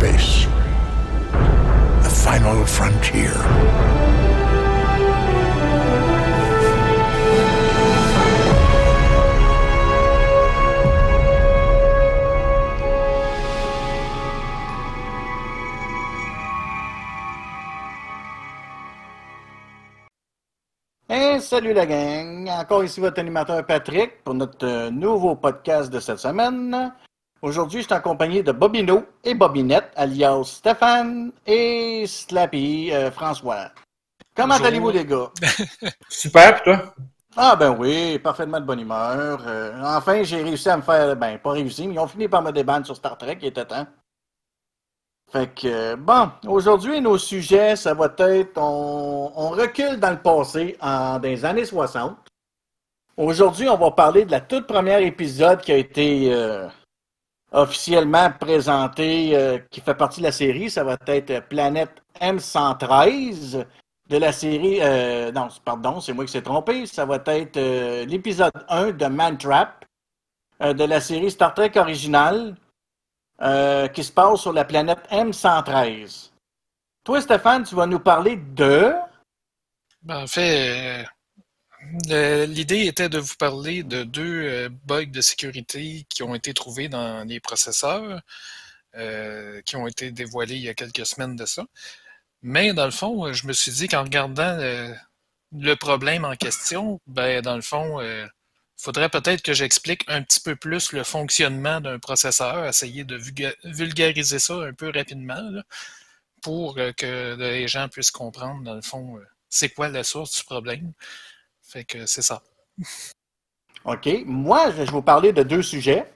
space. The final frontier. Hey, salut la gang! Encore ici votre animateur Patrick pour notre euh, nouveau podcast de cette semaine. Aujourd'hui, je suis accompagné de Bobino et Bobinette, alias Stéphane et Slappy euh, François. Comment allez-vous les gars? Super, pis toi? Ah ben oui, parfaitement de bonne humeur. Euh, enfin, j'ai réussi à me faire, ben pas réussi, mais ils ont fini par me débattre sur Star Trek, il était temps. Fait que, euh, bon, aujourd'hui, nos sujets, ça va être, on, on recule dans le passé, en, dans les années 60. Aujourd'hui, on va parler de la toute première épisode qui a été euh, officiellement présenté, euh, qui fait partie de la série. Ça va être Planète M113 de la série. euh, non, pardon, c'est moi qui s'est trompé. Ça va être euh, l'épisode 1 de Mantrap euh, de la série Star Trek originale qui se passe sur la planète M113. Toi, Stéphane, tu vas nous parler de? Ben, en fait, l'idée était de vous parler de deux euh, bugs de sécurité qui ont été trouvés dans les processeurs, euh, qui ont été dévoilés il y a quelques semaines de ça. Mais dans le fond, euh, je me suis dit qu'en regardant euh, le problème en question, ben, dans le fond, il faudrait peut-être que j'explique un petit peu plus le fonctionnement d'un processeur, essayer de vulga- vulgariser ça un peu rapidement, pour euh, que les gens puissent comprendre, dans le fond, euh, c'est quoi la source du problème. Fait que c'est ça. OK. Moi, je vais vous parler de deux sujets.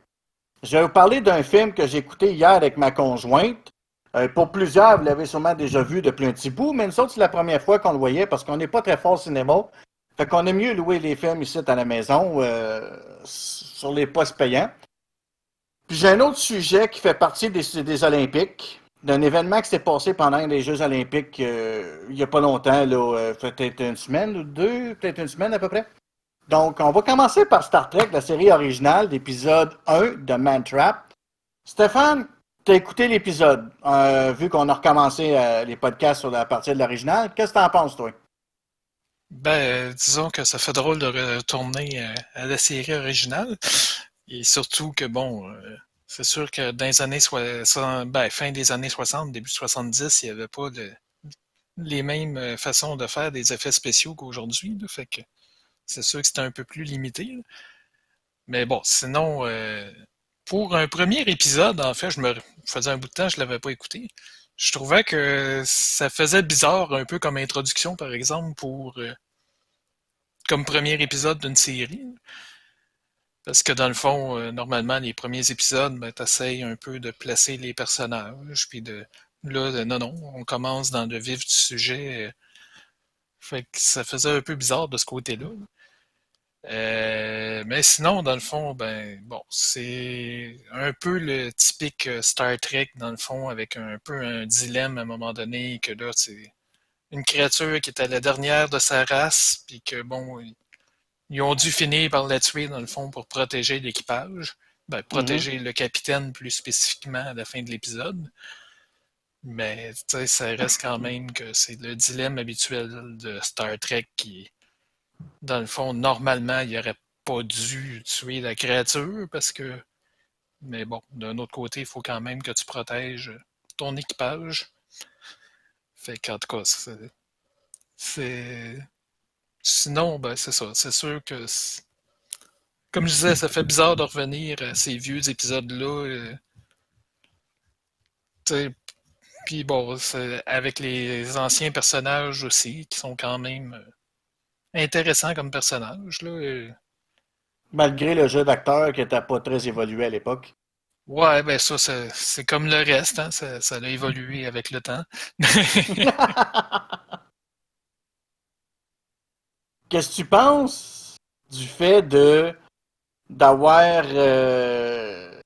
Je vais vous parler d'un film que j'ai écouté hier avec ma conjointe. Euh, pour plusieurs, vous l'avez sûrement déjà vu depuis un petit bout, mais nous autres, c'est la première fois qu'on le voyait parce qu'on n'est pas très fort au cinéma. Fait qu'on aime mieux louer les films ici à la maison euh, sur les postes payants. Puis j'ai un autre sujet qui fait partie des, des Olympiques, d'un événement qui s'est passé pendant les Jeux Olympiques euh, il n'y a pas longtemps, là, euh, peut-être une semaine ou deux, peut-être une semaine à peu près. Donc, on va commencer par Star Trek, la série originale, l'épisode 1 de Mantrap. Stéphane, t'as écouté l'épisode, euh, vu qu'on a recommencé les podcasts sur la partie de l'original. Qu'est-ce que t'en penses, toi? Ben, disons que ça fait drôle de retourner à la série originale. Et surtout que, bon, c'est sûr que dans les années 60, ben, fin des années 60, début 70, il n'y avait pas le- les mêmes euh, façons de faire des effets spéciaux qu'aujourd'hui. c'est sûr que c'était un peu plus limité. Mais bon, sinon, euh, pour un premier épisode, en fait, je me faisais un bout de temps, je l'avais pas écouté. Je trouvais que ça faisait bizarre un peu comme introduction, par exemple, pour euh, comme premier épisode d'une série. Parce que dans le fond, euh, normalement, les premiers épisodes, ben, t'essayes un peu de placer les personnages, puis de là, non, non, on commence dans le vif du sujet. euh, fait que ça faisait un peu bizarre de ce côté-là. Euh, mais sinon, dans le fond, ben bon, c'est un peu le typique Star Trek, dans le fond, avec un peu un dilemme à un moment donné, que là, c'est une créature qui était la dernière de sa race, puis que bon, ils ont dû finir par la tuer, dans le fond, pour protéger l'équipage. Ben, protéger le capitaine plus spécifiquement à la fin de l'épisode. Mais tu sais, ça reste quand même que c'est le dilemme habituel de Star Trek qui, dans le fond, normalement, il n'aurait pas dû tuer la créature parce que. Mais bon, d'un autre côté, il faut quand même que tu protèges ton équipage. Fait qu'en tout cas, c'est. Sinon, ben c'est ça. C'est sûr que. Comme je disais, ça fait bizarre de revenir à ces vieux épisodes-là. euh, puis bon, c'est avec les anciens personnages aussi, qui sont quand même euh, intéressants comme personnages. Là. euh. Malgré le jeu d'acteur qui n'était pas très évolué à l'époque. Ouais, ben ça, c'est c'est comme le reste, hein, ça, ça a évolué avec le temps. Qu'est-ce que tu penses du fait de d'avoir euh,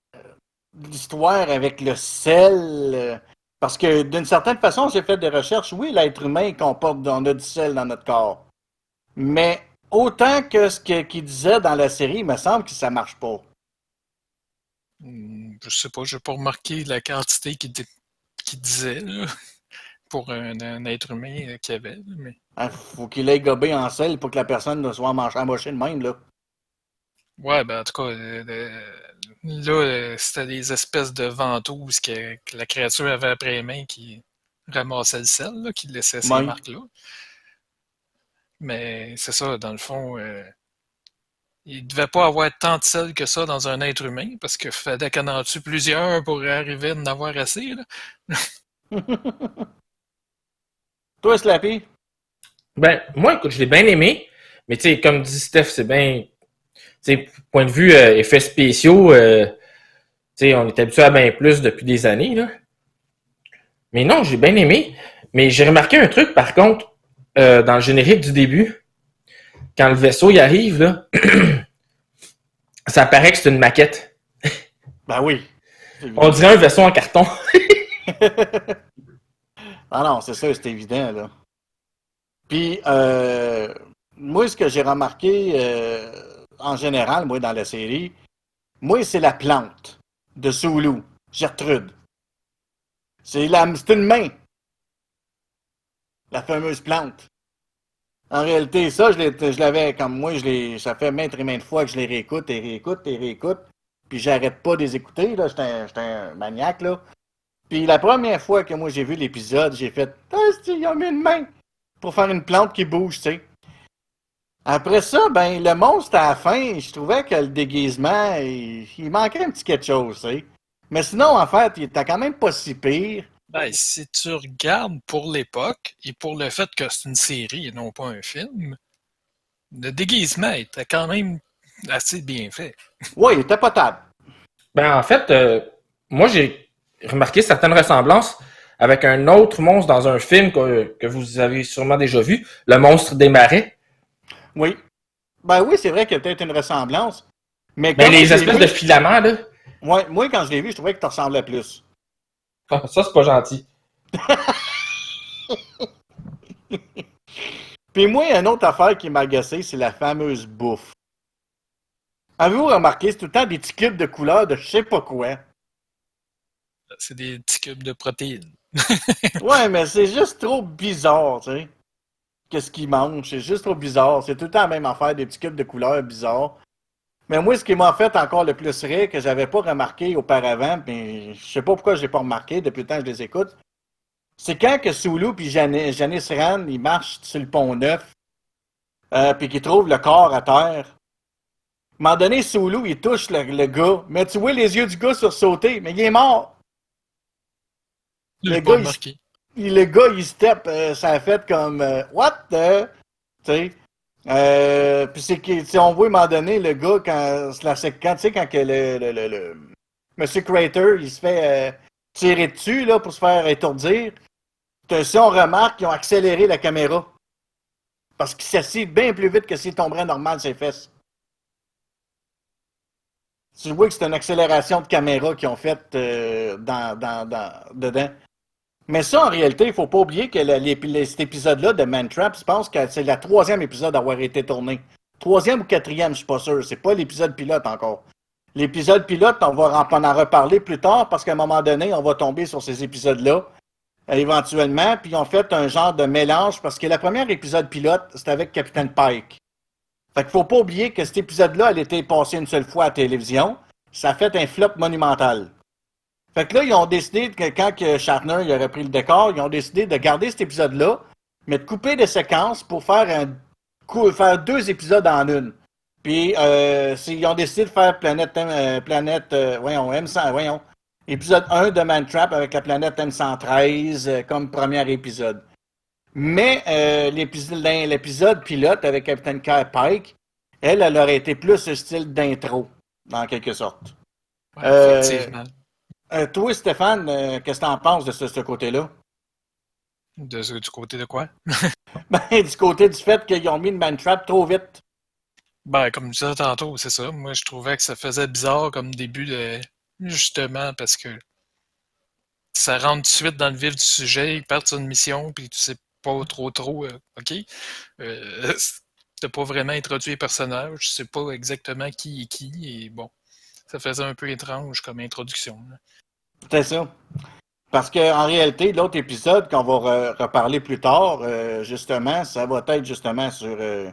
l'histoire avec le sel? Parce que d'une certaine façon, j'ai fait des recherches. Oui, l'être humain comporte on a du sel dans notre corps. Mais autant que ce qu'il disait dans la série, il me semble que ça marche pas. Hmm, Je sais pas, j'ai pas remarqué la quantité qu'il disait, pour un, un être humain euh, qu'il avait. Mais... Hein, faut qu'il ait gobé en sel pour que la personne ne soit amochée de même, là. Ouais, ben en tout cas, euh, euh, là, c'était des espèces de ventouses que, que la créature avait après les mains qui ramassaient le sel, là, qui laissaient ces marques-là. Mais c'est ça, dans le fond, euh, il devait pas avoir tant de sel que ça dans un être humain, parce que fallait qu'on en tue plusieurs pour arriver à en avoir assez, là. Toi, Slappy? Ben, moi, écoute, je l'ai bien aimé. Mais tu sais, comme dit Steph, c'est bien. Tu sais, point de vue euh, effets spéciaux, euh, tu sais, on est habitué à bien plus depuis des années, là. Mais non, j'ai bien aimé. Mais j'ai remarqué un truc, par contre, euh, dans le générique du début, quand le vaisseau y arrive, là, ça paraît que c'est une maquette. Ben oui. On dirait un vaisseau en carton. Ah non, c'est ça, c'est évident, là. Puis, euh, moi, ce que j'ai remarqué, euh, en général, moi, dans la série, moi, c'est la plante de Sulu, Gertrude. C'est la, c'est une main. La fameuse plante. En réalité, ça, je l'avais comme moi, je ça fait maintes et maintes fois que je les réécoute et réécoute et réécoute. Puis j'arrête pas de les écouter, là. J'étais un maniaque, là. Puis la première fois que moi j'ai vu l'épisode, j'ai fait Ah, ils ont mis une main pour faire une plante qui bouge, tu sais. Après ça, ben le monstre à la fin, je trouvais que le déguisement, il, il manquait un petit quelque chose, tu sais. Mais sinon, en fait, il était quand même pas si pire. Ben, si tu regardes pour l'époque et pour le fait que c'est une série et non pas un film, le déguisement était quand même assez bien fait. Ouais, il était potable. Ben, en fait, euh, moi, j'ai remarqué certaines ressemblances avec un autre monstre dans un film que, que vous avez sûrement déjà vu, le monstre des marais. Oui. Ben oui, c'est vrai qu'il y a peut-être une ressemblance. Mais, Mais quand les espèces vu- de filaments, là, Ouais, moi, quand je l'ai vu, je trouvais que tu ressemblais plus. ah, ça, c'est pas gentil. Puis moi, une autre affaire qui m'a agacé, c'est la fameuse bouffe. Avez-vous remarqué, c'est tout le temps des petits cubes de couleur de je sais pas quoi. C'est des petits cubes de protéines. Ouais, mais c'est juste trop bizarre, tu sais. Qu'est-ce qu'ils mangent? C'est juste trop bizarre. C'est tout le temps la même affaire, des petits cubes de couleur bizarres. Mais moi, ce qui m'a fait encore le plus rire, que j'avais pas remarqué auparavant, mais je sais pas pourquoi je l'ai pas remarqué depuis le temps que je les écoute, c'est quand que Sulu puis Jani- Janice Rand, ils marchent sur le pont neuf, euh, puis qu'ils trouvent le corps à terre. À un moment donné, Sulu, il touche le, le gars, mais tu vois les yeux du gars sursauter, mais il est mort. Le gars, il- le gars, il step, euh, ça a fait comme euh, What the? Tu sais. Euh, puis c'est on voit à un moment donné le gars quand, c'est la séquence, tu sais, quand que le, le, le, le- Monsieur Crater, il se fait tirer dessus, là, pour se faire étourdir. Si on remarque, ils ont accéléré la caméra. Parce qu'il s'assied bien plus vite que s'il tomberait normal ses fesses. Tu vois que c'est une accélération de caméra qu'ils ont faite euh, dans, dans, dans, dedans. Mais ça, en réalité, il faut pas oublier que le- l'ép- le- cet épisode-là de Man Trap, je pense que c'est le troisième épisode à avoir été tourné. Troisième ou quatrième, je suis pas sûr. C'est pas l'épisode pilote encore. L'épisode pilote, on va en, reparler plus tard parce qu'à un moment donné, on va tomber sur ces épisodes-là, euh, éventuellement. Puis ont fait un genre de mélange parce que le premier épisode pilote, c'était avec Capitaine Pike. Fait qu'il faut pas oublier que cet épisode-là, elle était passée une seule fois à la télévision. Ça a fait un flop monumental. Fait que là, ils ont décidé que quand que Shatner il aurait pris le décor, ils ont décidé de garder cet épisode-là, mais de couper des séquences pour faire un faire deux épisodes en une. Puis euh, ils ont décidé de faire Planète euh, Planète euh, voyons, M100, voyons. Épisode 1 de Man Trap avec la planète M113 euh, comme premier épisode. Mais l'épisode pilote avec Captain Kai Pike, elle, elle aurait été plus ce style d'intro, en quelque sorte. Ouais, effectivement. Euh, toi, Stéphane, euh, qu'est-ce que t'en penses de ce, ce côté-là? De, du côté de quoi? Ben, du côté du fait qu'ils ont mis une man trap trop vite. Ben, comme je disais tantôt, c'est ça. Moi, je trouvais que ça faisait bizarre comme début de. Justement, parce que ça rentre tout de suite dans le vif du sujet, ils partent sur une mission, puis tu sais pas trop trop, euh, OK? Euh, T'as pas vraiment introduit les personnages, tu sais pas exactement qui est qui, et bon, ça faisait un peu étrange comme introduction. là. C'est ça. Parce qu'en réalité, l'autre épisode qu'on va reparler plus tard, euh, justement, ça va être justement sur euh,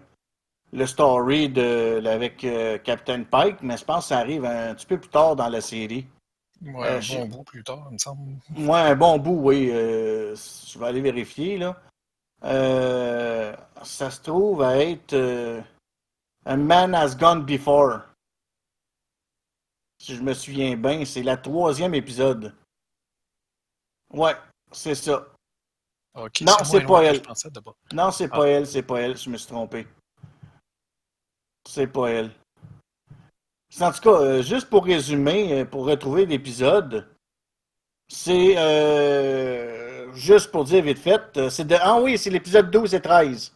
le story de, avec euh, Captain Pike, mais je pense que ça arrive un petit peu plus tard dans la série. Ouais, un bon bout plus tard, il me semble. Ouais, un bon bout, oui. je vais aller vérifier, là. ça se trouve à être A Man Has Gone Before. Si je me souviens bien, c'est la troisième épisode. Ouais, c'est ça. non, c'est pas elle. Non, c'est pas elle, c'est pas elle, je me suis trompé. C'est pas elle. En tout cas, euh, juste pour résumer, euh, pour retrouver l'épisode, c'est euh, juste pour dire vite fait, c'est de. Ah oui, c'est l'épisode 12 et 13.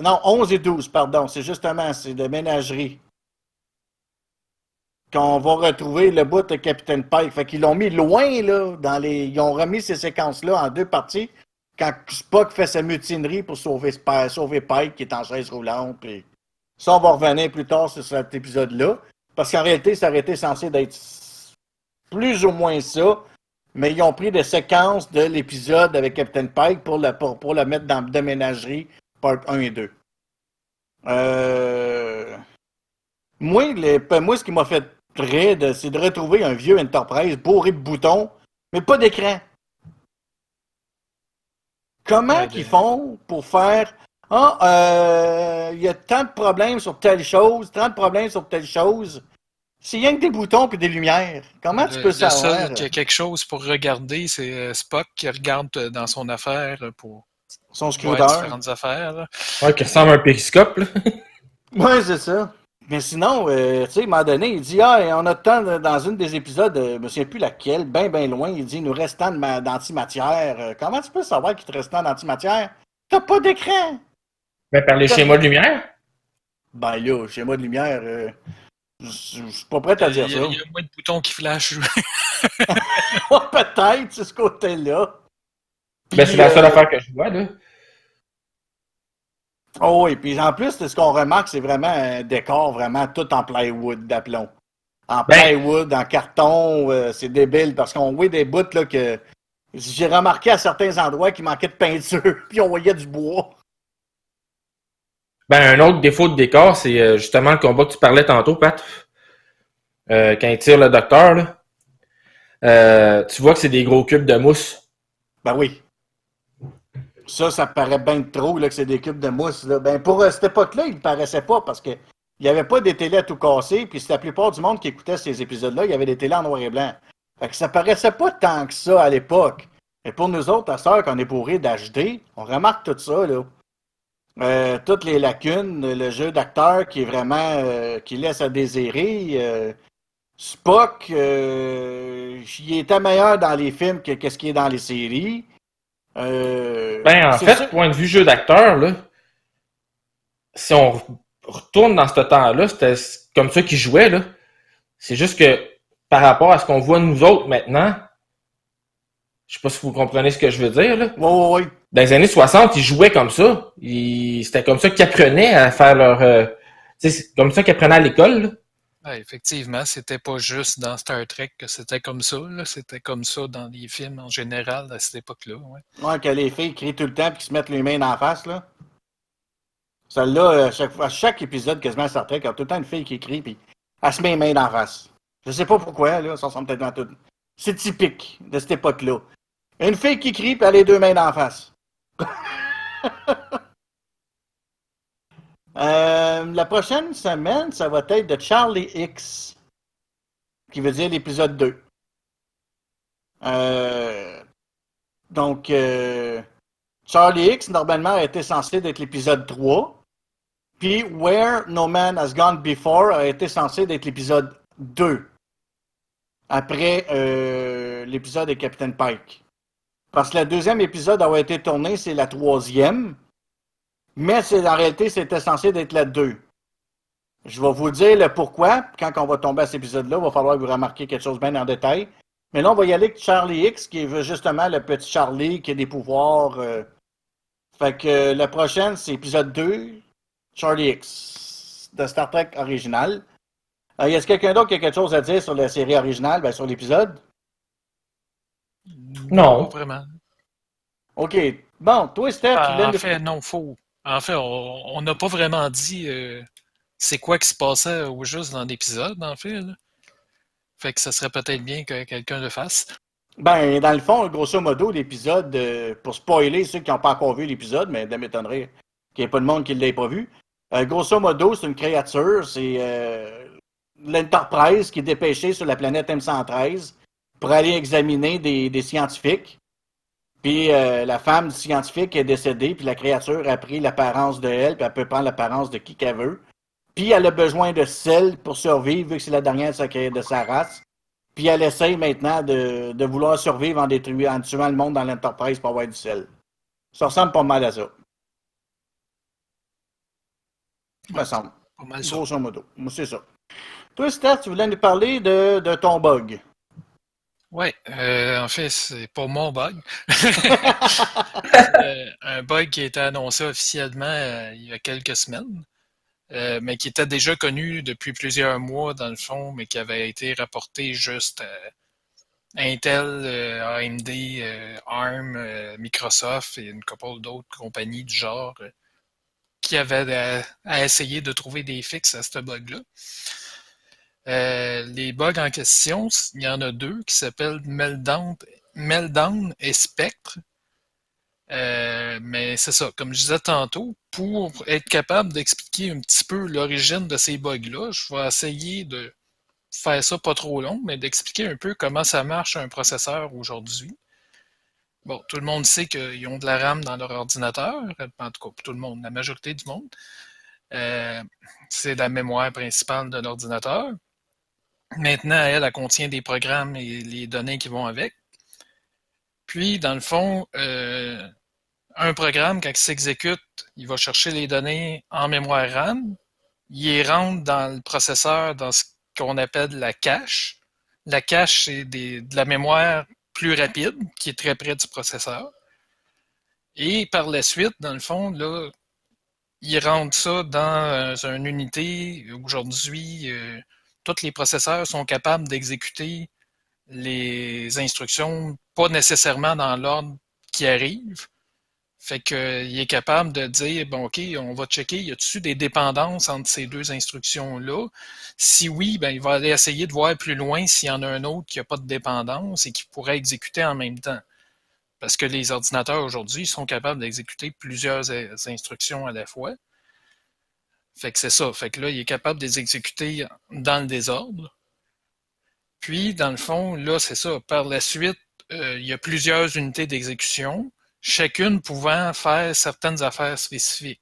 non, 11 et 12, pardon. C'est justement, c'est de ménagerie qu'on va retrouver le bout de Capitaine Pike. Fait qu'ils l'ont mis loin, là, dans les. Ils ont remis ces séquences-là en deux parties quand Spock fait sa mutinerie pour sauver, sauver Pike qui est en chaise roulante. Ça, on va revenir plus tard sur cet épisode-là. Parce qu'en réalité, ça aurait été censé d'être plus ou moins ça. Mais ils ont pris des séquences de l'épisode avec Captain Pike pour le, pour, mettre dans Déménagerie, part 1 et 2. Euh... Moi, les, moi, ce qui m'a fait c'est de retrouver un vieux Enterprise bourré de boutons, mais pas d'écran. Comment ils font pour faire Ah, euh, il y a tant de problèmes sur telle chose, tant de problèmes sur telle chose. C'est rien que des boutons et des lumières. Comment tu peux savoir? Seul qu'il y a quelque chose pour regarder, c'est euh, Spock qui regarde euh, dans son affaire pour son scooter. différentes affaires. Ouais, qui ressemble à un périscope. ouais, c'est ça. Mais sinon, euh, tu sais, à un moment donné, il dit Ah, on a tant dans une des épisodes, euh, je ne me souviens plus laquelle, bien, bien loin, il dit Nous restons d'antimatière. Euh, comment tu peux savoir qu'il te reste tant d'antimatière? T'as pas d'écran Ben, par les schémas de lumière Ben là, schéma de lumière, euh, je suis pas prêt à dire ça. Il y a moins de boutons qui flashent. Peut-être, c'est ce côté-là. Ben, c'est la seule affaire que je vois, là. Oh oui, puis en plus, ce qu'on remarque, c'est vraiment un décor vraiment tout en plywood d'aplomb. En ben- plywood, en carton, euh, c'est débile parce qu'on voit des bouts là que j'ai remarqué à certains endroits qu'il manquait de peinture, puis on voyait du bois. Ben, un autre défaut de décor, c'est euh, justement le combat que tu parlais tantôt, Pat. Euh, quand il tire le docteur, là. tu vois que c'est des gros cubes de mousse. Ben oui. Ça, ça paraît bien trop là, que c'est des cubes de mousse. Là. Ben, pour euh, cette époque-là, il ne paraissait pas parce que il n'y avait pas des télés à tout casser, puis c'est la plupart du monde qui écoutait ces épisodes-là, il y avait des télés en noir et blanc. Fait que ça paraissait pas tant que ça à l'époque. Et pour nous autres, à sœur, qu'on est bourré d'HD, on remarque tout ça, là. Euh, toutes les lacunes, le jeu d'acteur qui est vraiment euh, qui laisse à désirer. Spock, il était meilleur dans les films que ce qui est dans les séries. Euh, ben, en fait, point de vue jeu d'acteur, si on retourne dans ce temps-là, c'était comme ça qu'ils jouaient, là. C'est juste que par rapport à ce qu'on voit nous autres maintenant, je sais pas si vous comprenez ce que je veux dire, là. Oui, oui, Dans les années 60, ils jouaient comme ça. C'était comme ça qu'ils apprenaient à faire leur. Euh... C'est comme ça qu'ils apprenaient à l'école, effectivement, c'était pas juste dans Star Trek que c'était comme ça. C'était comme ça dans les films en général à cette époque-là. Ouais. ouais, que les filles crient tout le temps et se mettent les mains en face. là. Celle-là, à chaque, à chaque épisode quasiment Star Trek, il y a tout le temps une fille qui crie puis elle se met les mains en face. Je sais pas pourquoi, là, ça ressemble peut-être dans tout. C'est typique de cette époque-là. Une fille qui crie puis elle a les deux mains en face. Euh, la prochaine semaine, ça va être de Charlie X, qui veut dire l'épisode 2. Euh, donc, euh, Charlie X, normalement, été censé être l'épisode 3. Puis, Where No Man Has Gone Before a été censé être l'épisode 2. Après l'épisode de Captain Pike. Parce que le deuxième épisode a été tourné, c'est la troisième. Mais en réalité, c'était censé être la 2. Je vais vous dire le pourquoi. Quand on va tomber à cet épisode-là, il va falloir que vous remarquiez quelque chose bien en détail. Mais là, on va y aller avec Charlie X, qui est justement le petit Charlie qui a des pouvoirs. Euh. Fait que euh, la prochaine, c'est épisode 2, Charlie X, de Star Trek original. Euh, y a quelqu'un d'autre qui a quelque chose à dire sur la série originale, ben, sur l'épisode? Non. Vraiment. OK. Bon, toi, Steph, tu Ah, viens en de... fait, non, faux. En fait, on n'a pas vraiment dit euh, c'est quoi qui se passait au juste dans l'épisode, en fait. là. Fait que ça serait peut-être bien que quelqu'un le fasse. Ben, dans le fond, grosso modo, l'épisode, euh, pour spoiler ceux qui n'ont pas encore vu l'épisode, mais ça m'étonnerait qu'il n'y ait pas de monde qui ne l'ait pas vu. Euh, grosso modo, c'est une créature, c'est l'Enterprise qui est dépêchée sur la planète M113 pour aller examiner des scientifiques. Puis euh, la femme scientifique est décédée, puis la créature a pris l'apparence de elle, puis elle peut prendre l'apparence de qui qu'elle veut. Puis elle a besoin de sel pour survivre, vu que c'est la dernière de sa, de sa race. Puis elle essaye maintenant de, de vouloir survivre en, détruisant, en tuant le monde dans l'Enterprise pour avoir du sel. Ça ressemble pas mal à ça. Me semble. Pas mal ça. Grosso modo. Moi, c'est ça. Toi, Steph, tu voulais nous parler de, de ton bug. Ouais, euh, en fait, c'est pas mon bug. Euh, un bug qui a été annoncé officiellement euh, il y a quelques semaines, mais qui était déjà connu depuis plusieurs mois dans le fond, mais qui avait été rapporté juste à Intel, AMD, ARM, Microsoft et une couple d'autres compagnies du genre qui avaient à essayer de trouver des fixes à ce bug-là. Euh, les bugs en question, il y en a deux qui s'appellent Meltdown, Meltdown et Spectre. Euh, mais c'est ça, comme je disais tantôt, pour être capable d'expliquer un petit peu l'origine de ces bugs-là, je vais essayer de faire ça pas trop long, mais d'expliquer un peu comment ça marche un processeur aujourd'hui. Bon, tout le monde sait qu'ils ont de la RAM dans leur ordinateur, en tout cas, tout le monde, la majorité du monde. Euh, c'est la mémoire principale de l'ordinateur. Maintenant, elle, elle contient des programmes et les données qui vont avec. Puis, dans le fond, euh, un programme, quand il s'exécute, il va chercher les données en mémoire RAM, il rentre dans le processeur dans ce qu'on appelle la cache. La cache, c'est de la mémoire plus rapide, qui est très près du processeur. Et par la suite, dans le fond, là, il rentre ça dans euh, une unité. Aujourd'hui, euh, tous les processeurs sont capables d'exécuter les instructions, pas nécessairement dans l'ordre qui arrive. Fait qu'il est capable de dire, bon, OK, on va checker, y a-t-il des dépendances entre ces deux instructions-là? Si oui, ben, il va aller essayer de voir plus loin s'il y en a un autre qui n'a pas de dépendance et qui pourrait exécuter en même temps. Parce que les ordinateurs aujourd'hui sont capables d'exécuter plusieurs euh, instructions à la fois. Fait que c'est ça. Fait que là, il est capable de les exécuter dans le désordre. Puis, dans le fond, là, c'est ça. Par la suite, euh, il y a plusieurs unités d'exécution, chacune pouvant faire certaines affaires spécifiques.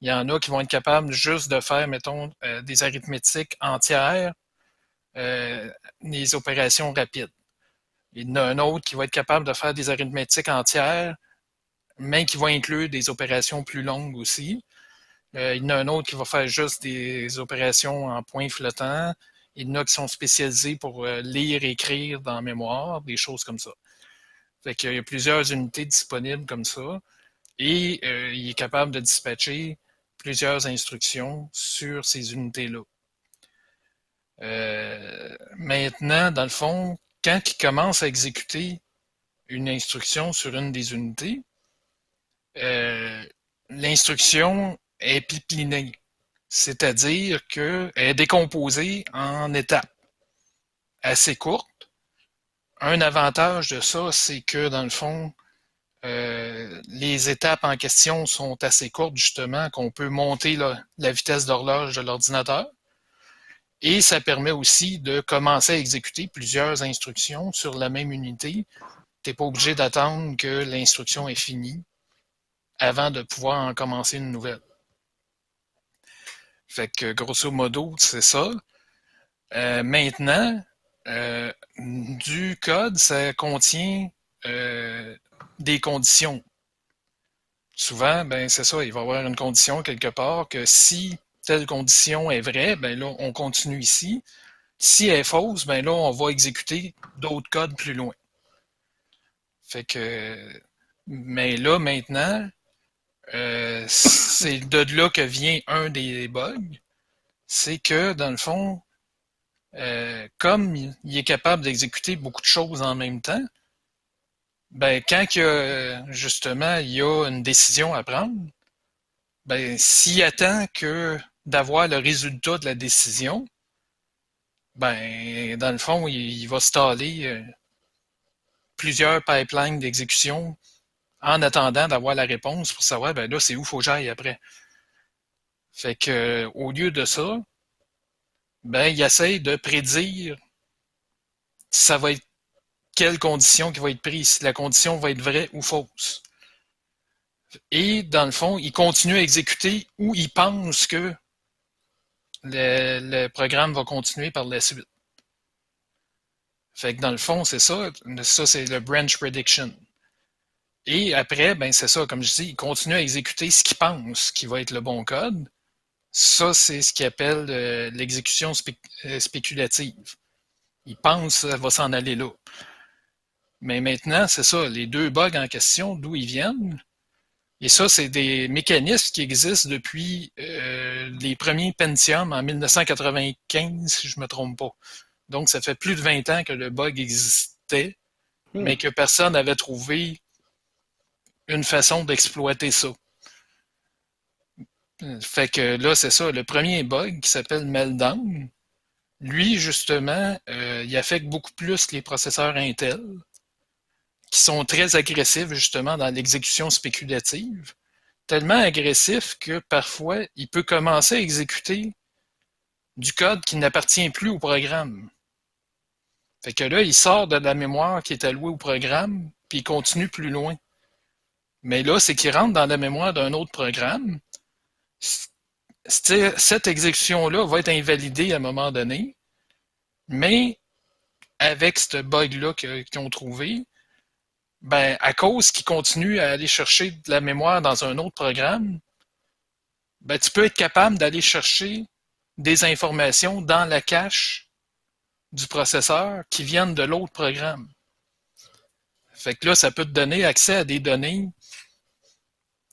Il y en a qui vont être capables juste de faire, mettons, euh, des arithmétiques entières, euh, des opérations rapides. Il y en a un autre qui va être capable de faire des arithmétiques entières, mais qui va inclure des opérations plus longues aussi. Euh, il y en a un autre qui va faire juste des opérations en points flottants. Il y en a qui sont spécialisés pour euh, lire écrire dans la mémoire, des choses comme ça. Fait qu'il y a plusieurs unités disponibles comme ça. Et euh, il est capable de dispatcher plusieurs instructions sur ces unités-là. Maintenant, dans le fond, quand il commence à exécuter une instruction sur une des unités, l'instruction est c'est-à-dire qu'elle est décomposée en étapes assez courtes. Un avantage de ça, c'est que dans le fond, euh, les étapes en question sont assez courtes, justement, qu'on peut monter la, la vitesse d'horloge de l'ordinateur. Et ça permet aussi de commencer à exécuter plusieurs instructions sur la même unité. Tu n'es pas obligé d'attendre que l'instruction est finie avant de pouvoir en commencer une nouvelle. Fait que grosso modo, c'est ça. Euh, maintenant, euh, du code, ça contient euh, des conditions. Souvent, ben c'est ça, il va y avoir une condition quelque part que si telle condition est vraie, ben là, on continue ici. Si elle est fausse, ben là, on va exécuter d'autres codes plus loin. Fait que, mais là, maintenant, euh, c'est de là que vient un des bugs. C'est que, dans le fond, euh, comme il est capable d'exécuter beaucoup de choses en même temps, Ben, quand il a, justement, il y a une décision à prendre, ben, s'il attend que d'avoir le résultat de la décision, ben, dans le fond, il, il va staller euh, plusieurs pipelines d'exécution en attendant d'avoir la réponse pour savoir, ben là, c'est où faut que j'aille après. Fait que, au lieu de ça, ben, il essaye de prédire ça va être quelle condition qui va être prise, si la condition va être vraie ou fausse. Et dans le fond, il continue à exécuter où il pense que le, le programme va continuer par la suite. Fait que dans le fond, c'est ça. Ça, c'est le branch prediction. Et après, ben c'est ça, comme je dis, il continue à exécuter ce qu'il pense qui va être le bon code. Ça, c'est ce qu'il appelle euh, l'exécution spé euh, spéculative. Il pense que ça va s'en aller là. Mais maintenant, c'est ça, les deux bugs en question, d'où ils viennent. Et ça, c'est des mécanismes qui existent depuis euh, les premiers Pentium en 1995, si je ne me trompe pas. Donc, ça fait plus de 20 ans que le bug existait, Hmm. mais que personne n'avait trouvé une façon d'exploiter ça. Fait que là, c'est ça. Le premier bug qui s'appelle Meltdown, lui, justement, euh, il affecte beaucoup plus les processeurs Intel, qui sont très agressifs, justement, dans l'exécution spéculative. Tellement agressif que parfois, il peut commencer à exécuter du code qui n'appartient plus au programme. Fait que là, il sort de la mémoire qui est allouée au programme, puis il continue plus loin. Mais là, c'est qu'il rentre dans la mémoire d'un autre programme. Cette exécution-là va être invalidée à un moment donné, mais avec ce bug-là qu'ils ont trouvé, ben, à cause qu'ils continuent à aller chercher de la mémoire dans un autre programme, ben, tu peux être capable d'aller chercher des informations dans la cache du processeur qui viennent de l'autre programme. Fait que là, ça peut te donner accès à des données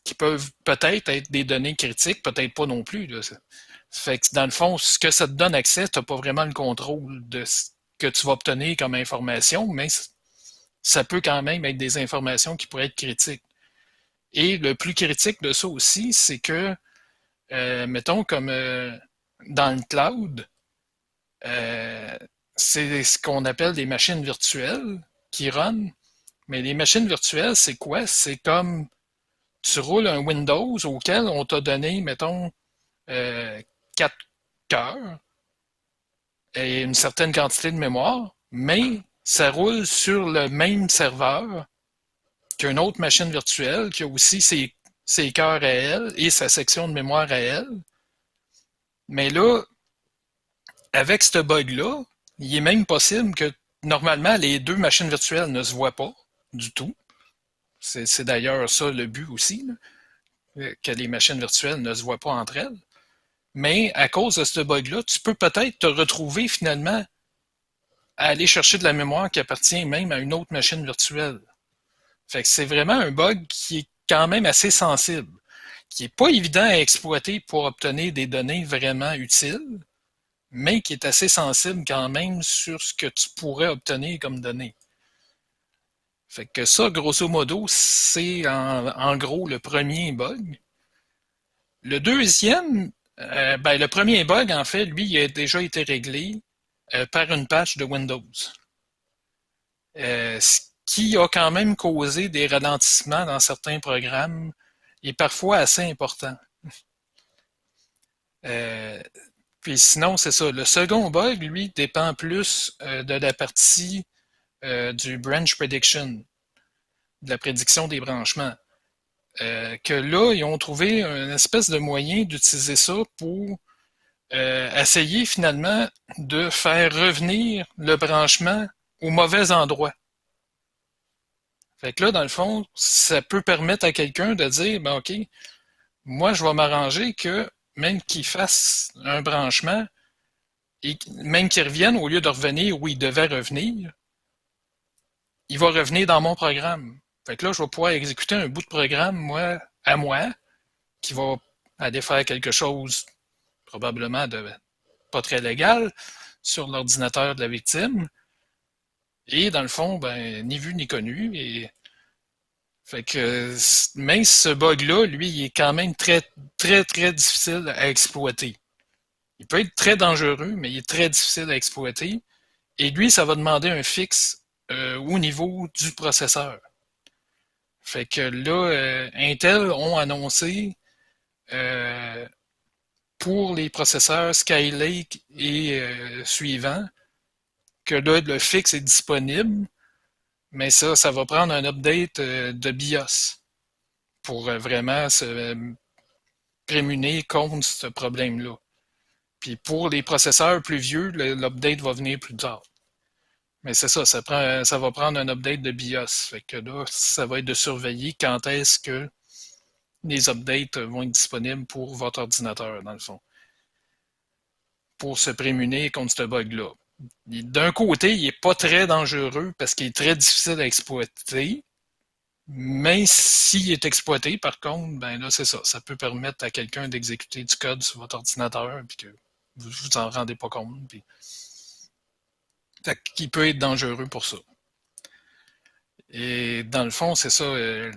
qui peuvent peut-être être des données critiques, peut-être pas non plus. Dans le fond, ce que ça te donne accès, tu n'as pas vraiment le contrôle de ce que tu vas obtenir comme information, mais ça peut quand même être des informations qui pourraient être critiques. Et le plus critique de ça aussi, c'est que, euh, mettons, comme euh, dans le cloud, euh, c'est ce qu'on appelle des machines virtuelles qui run. Mais les machines virtuelles, c'est quoi? C'est comme tu roules un Windows auquel on t'a donné, mettons, euh, 4 cœurs et une certaine quantité de mémoire, mais ça roule sur le même serveur qu'une autre machine virtuelle qui a aussi ses, ses cœurs à elle et sa section de mémoire à elle. Mais là, avec ce bug-là, il est même possible que normalement les deux machines virtuelles ne se voient pas du tout. C'est d'ailleurs ça le but aussi, là, que les machines virtuelles ne se voient pas entre elles. Mais à cause de ce bug-là, tu peux peut-être te retrouver finalement à aller chercher de la mémoire qui appartient même à une autre machine virtuelle. Fait c'est vraiment un bug qui est quand même assez sensible, qui n'est pas évident à exploiter pour obtenir des données vraiment utiles, mais qui est assez sensible quand même sur ce que tu pourrais obtenir comme données. Fait que ça, grosso modo, c'est en, gros le premier bug. Le deuxième, euh, ben, le premier bug, en fait, lui, il a déjà été réglé euh, par une patch de Windows. Euh, ce qui a quand même causé des ralentissements dans certains programmes et parfois assez importants. Puis sinon, c'est ça. Le second bug, lui, dépend plus de la partie du branch prediction, de la prédiction des branchements. Euh, que là, ils ont trouvé une espèce de moyen d'utiliser ça pour euh, essayer finalement de faire revenir le branchement au mauvais endroit. Fait que là, dans le fond, ça peut permettre à quelqu'un de dire, ben OK, moi, je vais m'arranger que même qu'il fasse un branchement, même qu'il revienne, au lieu de revenir où il devait revenir, il va revenir dans mon programme. Fait que là, je vais pouvoir exécuter un bout de programme, moi, à moi, qui va aller faire quelque chose probablement de pas très légal sur l'ordinateur de la victime. Et dans le fond, ben, ni vu ni connu. Et Fait que même ce bug-là, lui, il est quand même très, très, très difficile à exploiter. Il peut être très dangereux, mais il est très difficile à exploiter. Et lui, ça va demander un fixe euh, au niveau du processeur. Fait que là, euh, Intel ont annoncé euh, pour les processeurs Skylake et suivants que là, le fixe est disponible, mais ça, ça va prendre un update de BIOS pour vraiment se prémunir contre ce problème-là. Puis pour les processeurs plus vieux, l'update va venir plus tard. Mais c'est ça, ça, prend, ça va prendre un update de BIOS. Fait que là, ça va être de surveiller quand est-ce que les updates vont être disponibles pour votre ordinateur, dans le fond. Pour se prémunir contre ce bug-là. D'un côté, il n'est pas très dangereux parce qu'il est très difficile à exploiter. Mais s'il est exploité, par contre, ben là, c'est ça. Ça peut permettre à quelqu'un d'exécuter du code sur votre ordinateur puis que vous vous en rendez pas compte. Qu'il peut être dangereux pour ça. Et dans le fond, c'est ça. euh,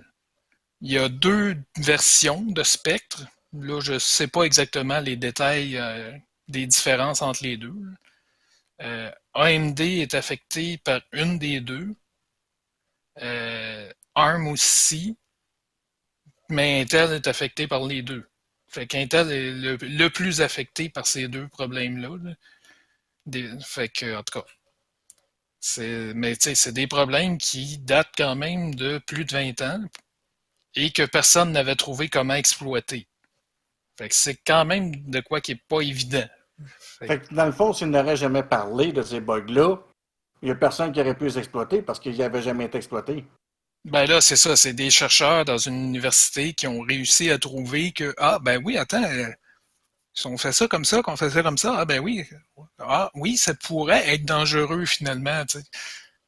il y a deux versions de Spectre. Là, je ne sais pas exactement les détails euh, des différences entre les deux. Euh, AMD est affecté par une des deux. ARM aussi. Mais Intel est affecté par les deux. Fait qu'Intel est le, plus affecté par ces deux problèmes-là. là. Fait que, en tout cas, mais tu sais, c'est des problèmes qui datent quand même de plus de 20 ans et que personne n'avait trouvé comment exploiter. Fait que c'est quand même de quoi qui est pas évident. Fait que dans le fond, s'il n'aurait jamais parlé de ces bugs-là, il n'y a personne qui aurait pu les exploiter parce qu'ils n'avaient jamais été exploités. Ben là, c'est ça, c'est des chercheurs dans une université qui ont réussi à trouver que, ah, ben oui, attends, si on fait ça comme ça, qu'on fait ça comme ça, ah, ben oui, ah, oui, ça pourrait être dangereux finalement, tu sais.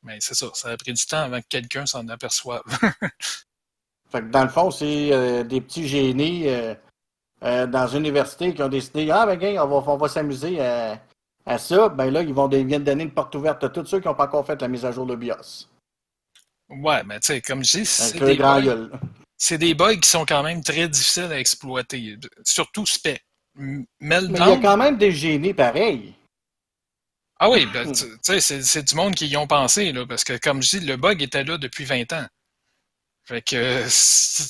Mais c'est ça, ça a pris du temps avant que quelqu'un s'en aperçoive. Fait que dans le fond, c'est euh, des petits génies euh, euh, dans une université qui ont décidé Ah, ben, gars, on va, on va s'amuser à, à ça. Ben là, ils, vont, ils viennent donner une porte ouverte à tous ceux qui n'ont pas encore fait la mise à jour de BIOS. Ouais, mais tu sais, comme je dis, c'est des, des bugs qui sont quand même très difficiles à exploiter, surtout spec. Mais il y a quand même des génies pareils. Ah oui, ben, tu tu sais, c'est, du monde qui y ont pensé, là, parce que comme je dis, le bug était là depuis 20 ans. Fait que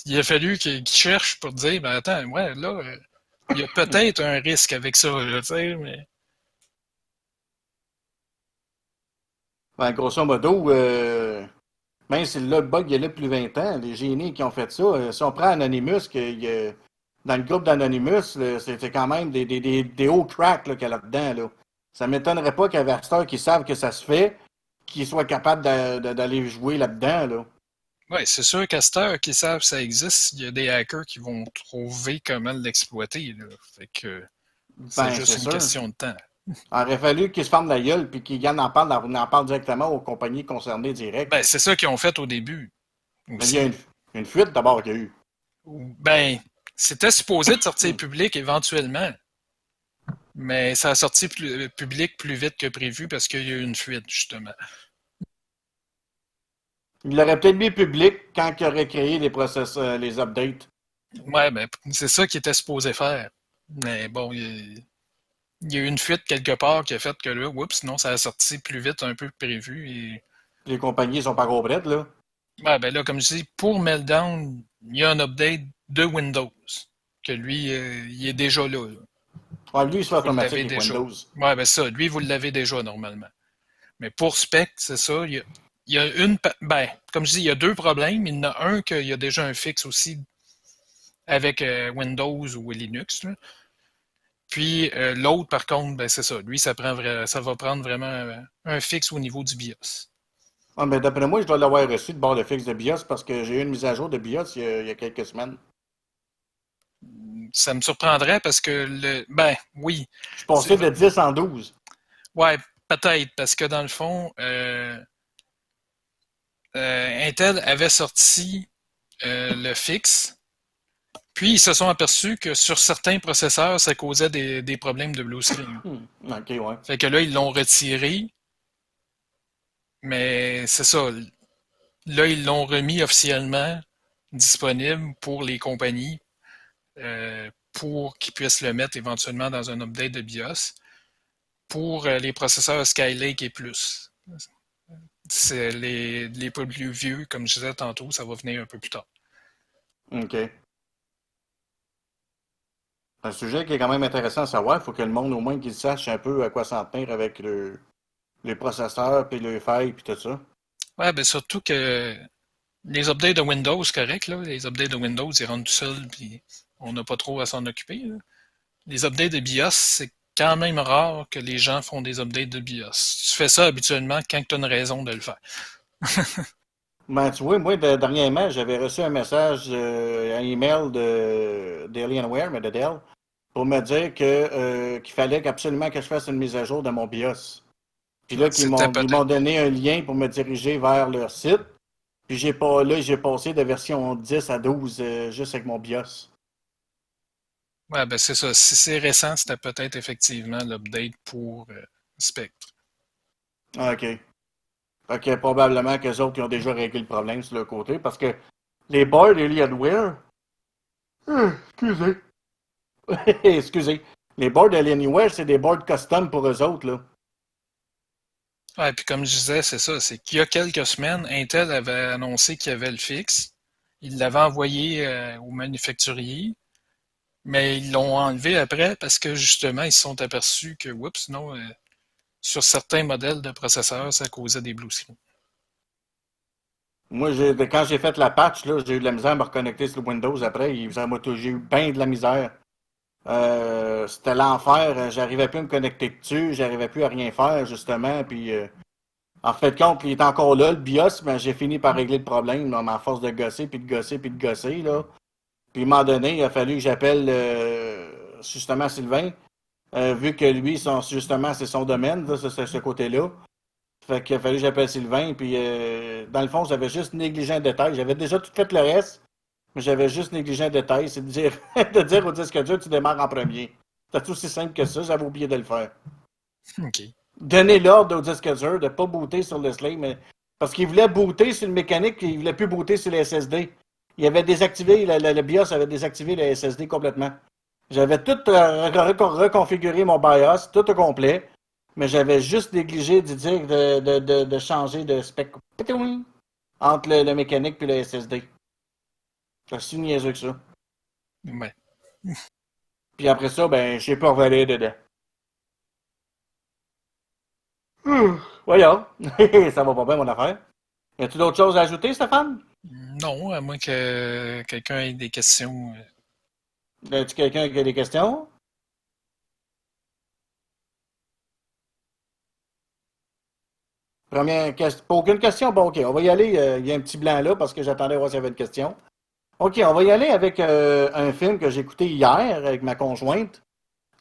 il a fallu qu'ils cherchent pour dire, ben attends, ouais, là, il y a peut-être un risque avec ça, tu sais, mais. Ben, grosso modo, euh, même si le bug il est là depuis 20 ans, les génies qui ont fait ça, euh, si on prend Anonymous, que, il y a- dans le groupe d'Anonymous, c'était quand même des, des, des, des hauts cracks qu'il y a là-dedans. Là. Ça m'étonnerait pas qu'il y ait des qui savent que ça se fait, qu'ils soient capables d'aller jouer là-dedans. Là. Ouais, c'est sûr qu'à cette heure qu'ils savent que ça existe, il y a des hackers qui vont trouver comment l'exploiter, là. Fait que c'est Ben, juste une sûr. question de temps. Il aurait fallu qu'ils se ferment la gueule puis qu'ils en parlent, en, directement aux compagnies concernées direct. Ben, c'est ça qu'ils ont fait au début. Il y a une, une fuite d'abord qu'il y a eu. Ben, c'était supposé de sortir public éventuellement. Mais ça a sorti plus- public plus vite que prévu parce qu'il y a eu une fuite, justement. Il l'aurait peut-être mis public quand il aurait créé les process, euh, les updates. Ouais, ben, c'est ça qu'il était supposé faire. Mais bon, il, il y a eu une fuite quelque part qui a fait que là, oups, sinon ça a sorti plus vite un peu que prévu. Et... Les compagnies sont pas complètes, là. Ouais, ben là, comme je dis, pour Meltdown, il y a un update de Windows. Que lui, euh, il est déjà là. là. Ouais, lui, il se fait Vous l'avez automatique avec déjà. Windows. Ouais, ben ça, lui, vous l'avez déjà normalement. Mais pour Spec, c'est ça. Il y a, il y a une. Ben, comme je dis, il y a deux problèmes. Il y en a un qu'il y a déjà un fixe aussi avec euh, Windows ou Linux. là. Puis euh, l'autre, par contre, ben c'est ça. Lui, ça, prend ça va prendre vraiment un fixe au niveau du BIOS. Ah, mais d'après moi, je dois l'avoir reçu de bord de fixe de BIOS parce que j'ai eu une mise à jour de BIOS il y a, il y a quelques semaines. Ça me surprendrait parce que le. Ben, oui. Je passé de 10 en 12. Ouais, peut-être, parce que dans le fond, euh, euh, Intel avait sorti euh, le fixe, puis ils se sont aperçus que sur certains processeurs, ça causait des, des problèmes de blue screen. Hmm, OK, ouais. Fait que là, ils l'ont retiré, mais c'est ça. Là, ils l'ont remis officiellement disponible pour les compagnies euh, pour qu'ils puissent le mettre éventuellement dans un update de BIOS pour euh, les processeurs Skylake et plus. C'est les, les plus vieux, comme je disais tantôt, ça va venir un peu plus tard. OK. Un sujet qui est quand même intéressant à savoir. Il faut que le monde, au moins, qu'il sache un peu à quoi s'en tenir avec le, les processeurs, puis le failles, puis tout ça. Ouais, ben surtout que les updates de Windows, correct, là. Les updates de Windows, ils rentrent tout seuls, puis on n'a pas trop à s'en occuper. Les updates de BIOS, c'est quand même rare que les gens font des updates de BIOS. Tu fais ça habituellement quand tu as une raison de le faire. ben, tu vois, moi, dernièrement, j'avais reçu un message, euh, un email de d'Alienware, mais de Dell, pour me dire que euh, qu'il fallait absolument que je fasse une mise à jour de mon BIOS. Puis là, ils m'ont donné un lien pour me diriger vers leur site. Puis j'ai pas là, j'ai passé de version 10 à 12 euh, juste avec mon BIOS. Ouais, ben c'est ça. Si c'est récent, c'était peut-être effectivement l'update pour euh, Spectre. Ah, OK. Fait probablement qu'eux autres ils ont déjà réglé le problème sur leur côté parce que les boards Alienware. Euh, excusez. excusez. Les boards Alienware, c'est des boards custom pour eux autres, là. Ouais, puis comme je disais, c'est ça. C'est qu'il y a quelques semaines, Intel avait annoncé qu'il y avait le fixe. Il l'avait envoyé euh, au manufacturier. Mais ils l'ont enlevé après parce que justement, ils se sont aperçus que, oups, non, euh, sur certains modèles de processeurs, ça causait des blue screens. Moi, quand j'ai fait la patch, j'ai eu de la misère à me reconnecter sur Windows après. J'ai eu bien de la misère. Euh, c'était l'enfer. J'arrivais plus à me connecter dessus. J'arrivais plus à rien faire, justement. Puis, euh, en fait, compte, il est encore là, le BIOS, mais j'ai fini par régler le problème, là, à force de gosser, puis de gosser, puis de gosser. Là. Puis, à un moment donné, il a fallu que j'appelle euh, justement Sylvain, euh, vu que lui, son, justement, c'est son domaine, c'est ce côté-là. Fait qu'il a fallu que j'appelle Sylvain, puis euh, dans le fond, j'avais juste négligé un détail. J'avais déjà tout fait le reste, mais j'avais juste négligé un détail, c'est de dire, de dire au disque dur, tu démarres en premier. C'est aussi simple que ça, j'avais oublié de le faire. OK. Donner l'ordre au disque dur de ne pas booter sur le slave, mais parce qu'il voulait booter sur le mécanique, il voulait plus booter sur le SSD. Il avait désactivé, le, BIOS avait désactivé le SSD complètement. J'avais tout euh, reconfiguré mon BIOS, tout au complet, mais j'avais juste négligé de dire de, changer de spec entre le, mécanique et le SSD. C'est si niaiseux que ça. Ouais. Puis après ça, ben, je sais pas revenir dedans. voyons, ça va pas bien mon affaire. Y a-t-il d'autres choses à ajouter, Stéphane? Non, à moins que quelqu'un ait des questions. A-t-il quelqu'un qui a des questions? Première question. Pas aucune question? Bon, OK, on va y aller. Euh, il y a un petit blanc là parce que j'attendais voir s'il y avait une question. OK, on va y aller avec euh, un film que j'ai écouté hier avec ma conjointe.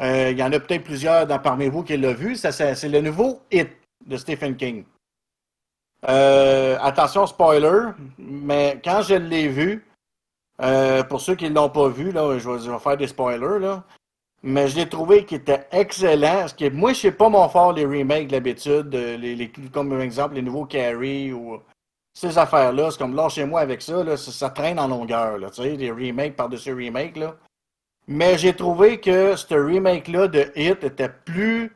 Euh, il y en a peut-être plusieurs parmi vous qui l'ont vu. c'est le nouveau Hit de Stephen King. Euh, attention, spoiler, mais quand je l'ai vu, euh, pour ceux qui ne l'ont pas vu, là, je vais, faire des spoilers, là, mais je l'ai trouvé qu'il était excellent. que moi, je sais pas mon fort les remakes d'habitude, euh, les, comme par exemple les nouveaux Carrie ou ces affaires-là. C'est comme chez moi avec ça, là, ça, traîne en longueur, là, des remakes par-dessus remakes. Là. Mais j'ai trouvé que ce remake-là de Hit était plus.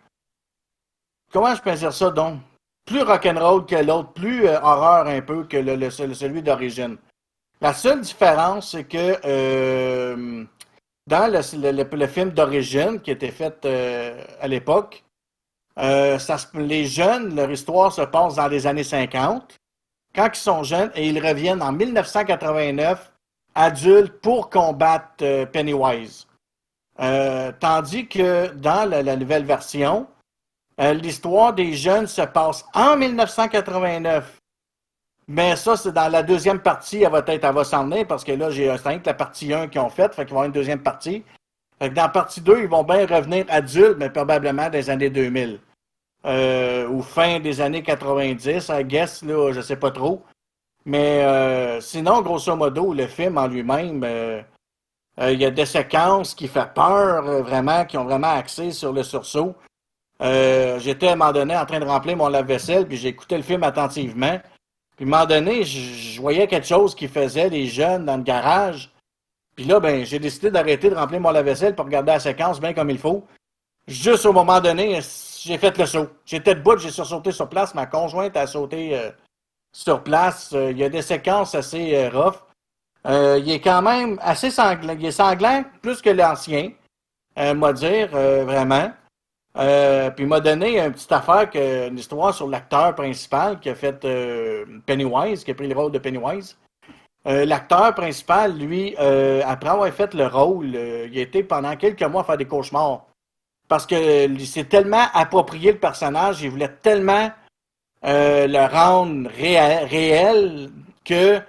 Comment je peux dire ça donc? Plus rock'n'roll que l'autre, plus euh, horreur un peu que le, celui d'origine. La seule différence, c'est que euh, dans le, film d'origine qui était fait euh, à l'époque, les jeunes, leur histoire se passe dans les années 50, quand ils sont jeunes, et ils reviennent en 1989, adultes, pour combattre Pennywise. tandis que dans la nouvelle version, euh, l'histoire des jeunes se passe en 1989. Mais ça, c'est dans la deuxième partie, elle va être, elle va s'en parce que là, j'ai un que la partie 1 qu'ils ont faite, fait qu'il va y avoir une deuxième partie. Fait que dans la partie 2, ils vont bien revenir adultes, mais probablement des années 2000. Euh, ou fin des années 90, I guess, là, je sais pas trop. Mais euh, sinon, grosso modo, le film en lui-même, il y a des séquences qui font peur, vraiment, qui ont vraiment axé sur le sursaut. Euh, j'étais à un moment donné en train de remplir mon lave-vaisselle, puis j'écoutais le film attentivement. Puis à un moment donné, je, voyais quelque chose qui faisait les jeunes dans le garage. Puis là, ben, j'ai décidé d'arrêter de remplir mon lave-vaisselle pour regarder la séquence bien comme il faut. Juste au moment donné, j'ai fait le saut. J'étais debout, j'ai sursauté sur place. Ma conjointe a sauté euh, sur place. Euh, il y a des séquences assez euh, rough. Euh, il est quand même assez sanglant. Il est sanglant plus que l'ancien, euh, m'a dire, euh, vraiment. Euh, puis il m'a donné une petite affaire, une histoire sur l'acteur principal qui a fait euh, Pennywise, qui a pris le rôle de Pennywise. Euh, l'acteur principal, lui, euh, après avoir fait le rôle, il a été pendant quelques mois à faire des cauchemars. Parce que il s'est tellement approprié le personnage, il voulait tellement le rendre réel, réel que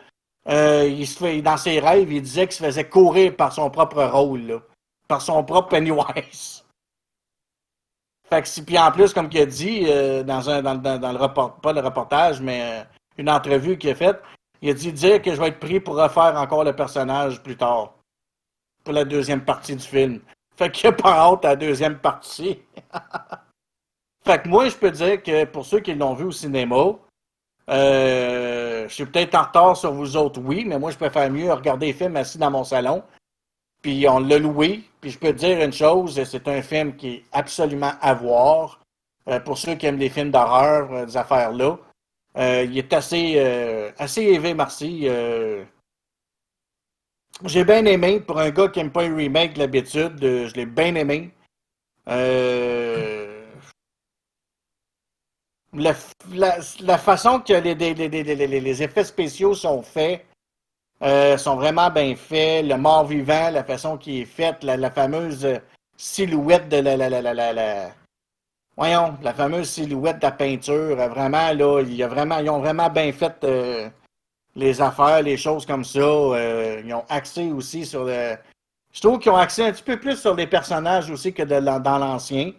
il se fait, dans ses rêves, il disait qu'il se faisait courir par son propre rôle, là, par son propre Pennywise. Fait que si, puis en plus, comme il a dit euh, dans, un, dans, dans, dans le report, pas le reportage, mais euh, une entrevue qu'il a faite, il a dit dire que je vais être pris pour refaire encore le personnage plus tard, pour la deuxième partie du film. Fait qu'il a pas hâte à la deuxième partie. fait que moi, je peux dire que pour ceux qui l'ont vu au cinéma, euh, je suis peut-être en retard sur vous autres, oui, mais moi, je préfère mieux regarder les films assis dans mon salon. Puis on l'a loué. Puis je peux te dire une chose, c'est un film qui est absolument à voir. Euh, pour ceux qui aiment les films d'horreur, euh, des affaires-là. Euh, il est assez, euh, assez élevé, merci. Euh, j'ai bien aimé, pour un gars qui n'aime pas les remakes d'habitude, je l'ai bien aimé. La, la, la façon que les, les, les- les effets spéciaux sont faits euh, sont vraiment bien faits. Le mort-vivant, la façon qui est faite, la, fameuse silhouette de la, la, la, Voyons, la fameuse silhouette de la peinture, vraiment, là, il y a vraiment, ils ont vraiment bien fait euh, les affaires, les choses comme ça. Euh, ils ont axé aussi sur le. Je trouve qu'ils ont axé un petit peu plus sur les personnages aussi que dans l'ancien.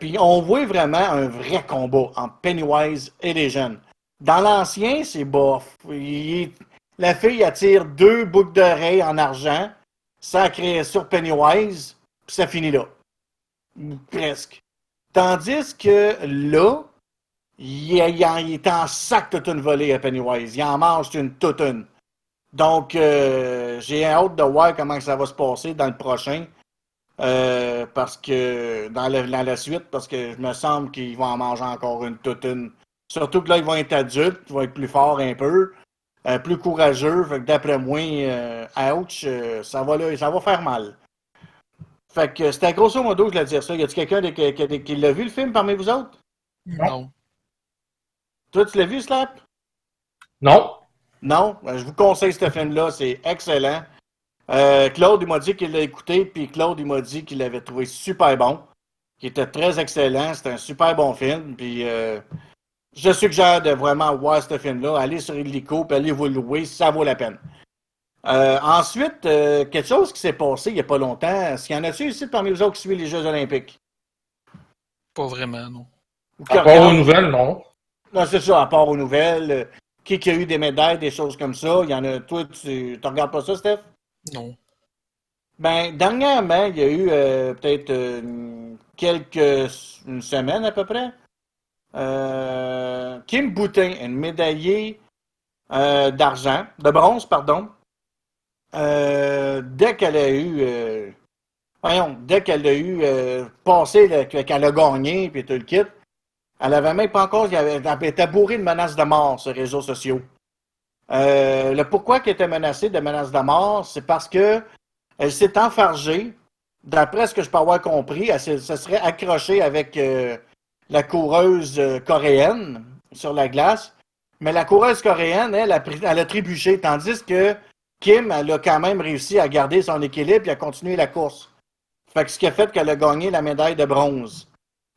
Puis on voit vraiment un vrai combat entre Pennywise et les jeunes. Dans l'ancien, c'est bof. La fille attire deux boucles d'oreilles en argent, sacré sur Pennywise, puis ça finit là. Presque. Tandis que là, il, est- en- sac toute une volée à Pennywise. Il en mange une toute une. Donc, euh, j'ai hâte de voir comment ça va se passer dans le prochain. Euh, parce que dans la suite, parce que je me semble qu'ils vont en manger encore une toute une. Surtout que là, ils vont être adultes, ils vont être plus forts un peu, euh, plus courageux. Fait que d'après moi, euh, ouch, euh, ça va là, ça va faire mal. Fait que c'était grosso modo que je voulais dire ça. Y a-t-il quelqu'un de- qui, qui- qui l'a vu le film parmi vous autres? Non. Toi, tu l'as vu, Slap? Non. Non? Ben, je vous conseille ce film-là, c'est excellent. Euh, Claude, il m'a dit qu'il l'a écouté, puis Claude, il m'a dit qu'il l'avait trouvé super bon, qu'il était très excellent, c'était un super bon film, puis euh, je suggère de vraiment voir ce film-là, allez sur Illico, puis allez vous le louer, ça vaut la peine. Euh, ensuite, euh, quelque chose qui s'est passé il n'y a pas longtemps, est-ce qu'il y en a-tu ici parmi vous autres qui suivent les Jeux Olympiques? Pas vraiment, non. À part aux nouvelles, non. Non, c'est ça, à part aux nouvelles. euh, qui, qui a eu des médailles, des choses comme ça? Il y en a. Toi, tu ne regardes pas ça, Steph? Non. Ben, dernièrement, il y a eu euh, peut-être euh, quelques. une semaine à peu près. Euh, Kim Boutin, une médaillée euh, d'argent, de bronze, pardon. Euh, dès qu'elle a eu. voyons, dès qu'elle a eu passé, le- qu'elle a gagné, puis tout le kit, elle avait même pas encore. Elle était bourrée de menaces de mort sur les réseaux sociaux. Le pourquoi qu'elle était menacée de menaces de mort, c'est parce que elle s'est enfargée. D'après ce que je peux avoir compris, elle se, se serait accrochée avec la coureuse euh, coréenne sur la glace. Mais la coureuse coréenne, elle, a, trébuché, tandis que Kim, elle a quand même réussi à garder son équilibre et à continuer la course. Fait que ce qui a fait qu'elle a gagné la médaille de bronze.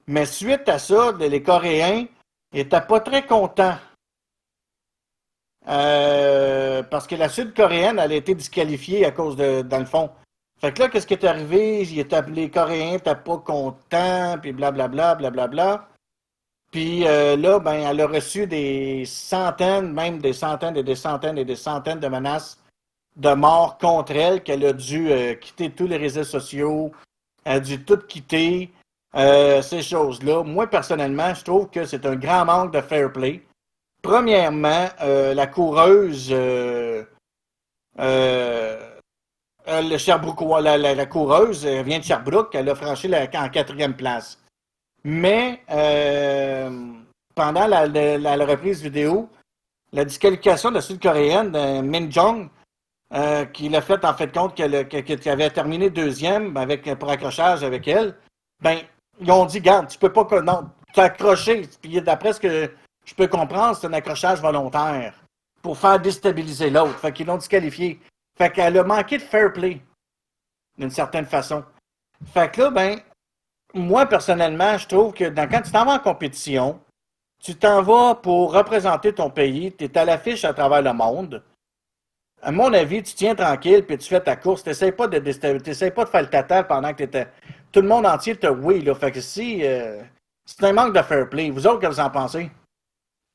Mais suite à ça, les Coréens n'étaient pas très contents. Euh, parce que la Sud-Coréenne, elle a été disqualifiée à cause de, dans le fond. Fait que là, qu'est-ce qui est arrivé? Il était- les Coréens n'étaient pas contents, puis blablabla, blablabla. Puis euh, là, ben, elle a reçu des centaines, même des centaines et des centaines et des centaines de menaces de mort contre elle, qu'elle a dû euh, quitter tous les réseaux sociaux, elle a dû tout quitter, euh, ces choses-là. Moi, personnellement, je trouve que c'est un grand manque de fair play. premièrement, euh, la coureuse, euh, euh, le Sherbrooke, la, la, coureuse vient de Sherbrooke, elle a franchi la, en quatrième place. Mais pendant la, la, reprise vidéo, la disqualification de la sud-coréenne Min Jong, qui l'a fait en fait compte qu'elle avait terminé deuxième avec, pour accrochage avec elle, ben, ils ont dit, garde, tu peux pas, non, accroché. Puis d'après ce que je peux comprendre, c'est un accrochage volontaire pour faire déstabiliser l'autre. Fait qu'ils l'ont disqualifié. Fait qu'elle a manqué de fair play, d'une certaine façon. Fait que là, ben, moi, personnellement, je trouve que quand tu t'en vas en compétition, tu t'en vas pour représenter ton pays, tu es à l'affiche à travers le monde. À mon avis, tu tiens tranquille, puis tu fais ta course. Tu pas, de, pas de faire le tata pendant que tu étais. Tout le monde entier te oui. Là. Fait que si. Euh, c'est un manque de fair play. Vous autres, que vous en pensez?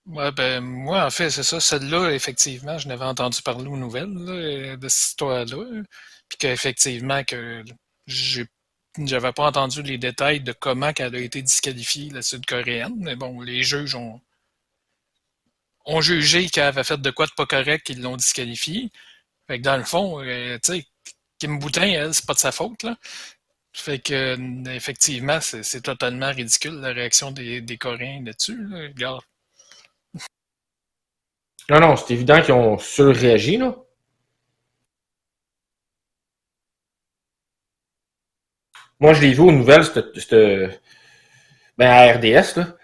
Ouais, ben, moi, en fait, c'est ça. Celle-là, effectivement, je n'avais entendu parler aux nouvelles de cette histoire-là. Puis qu'effectivement, que j'avais pas entendu les détails de comment elle a été disqualifiée, la sud-coréenne. Mais bon, les juges ont, ont jugé qu'elle avait fait de quoi de pas correct qu'ils l'ont disqualifiée. Fait que dans le fond, euh, tu sais, Kim Boutin, elle, c'est pas de sa faute, là. Fait que, effectivement, c'est totalement ridicule la réaction des, des Coréens là-dessus. Regarde. Non, non, c'est évident qu'ils ont surréagi, là. Moi, je l'ai vu aux nouvelles, c'était ben, à RDS, là.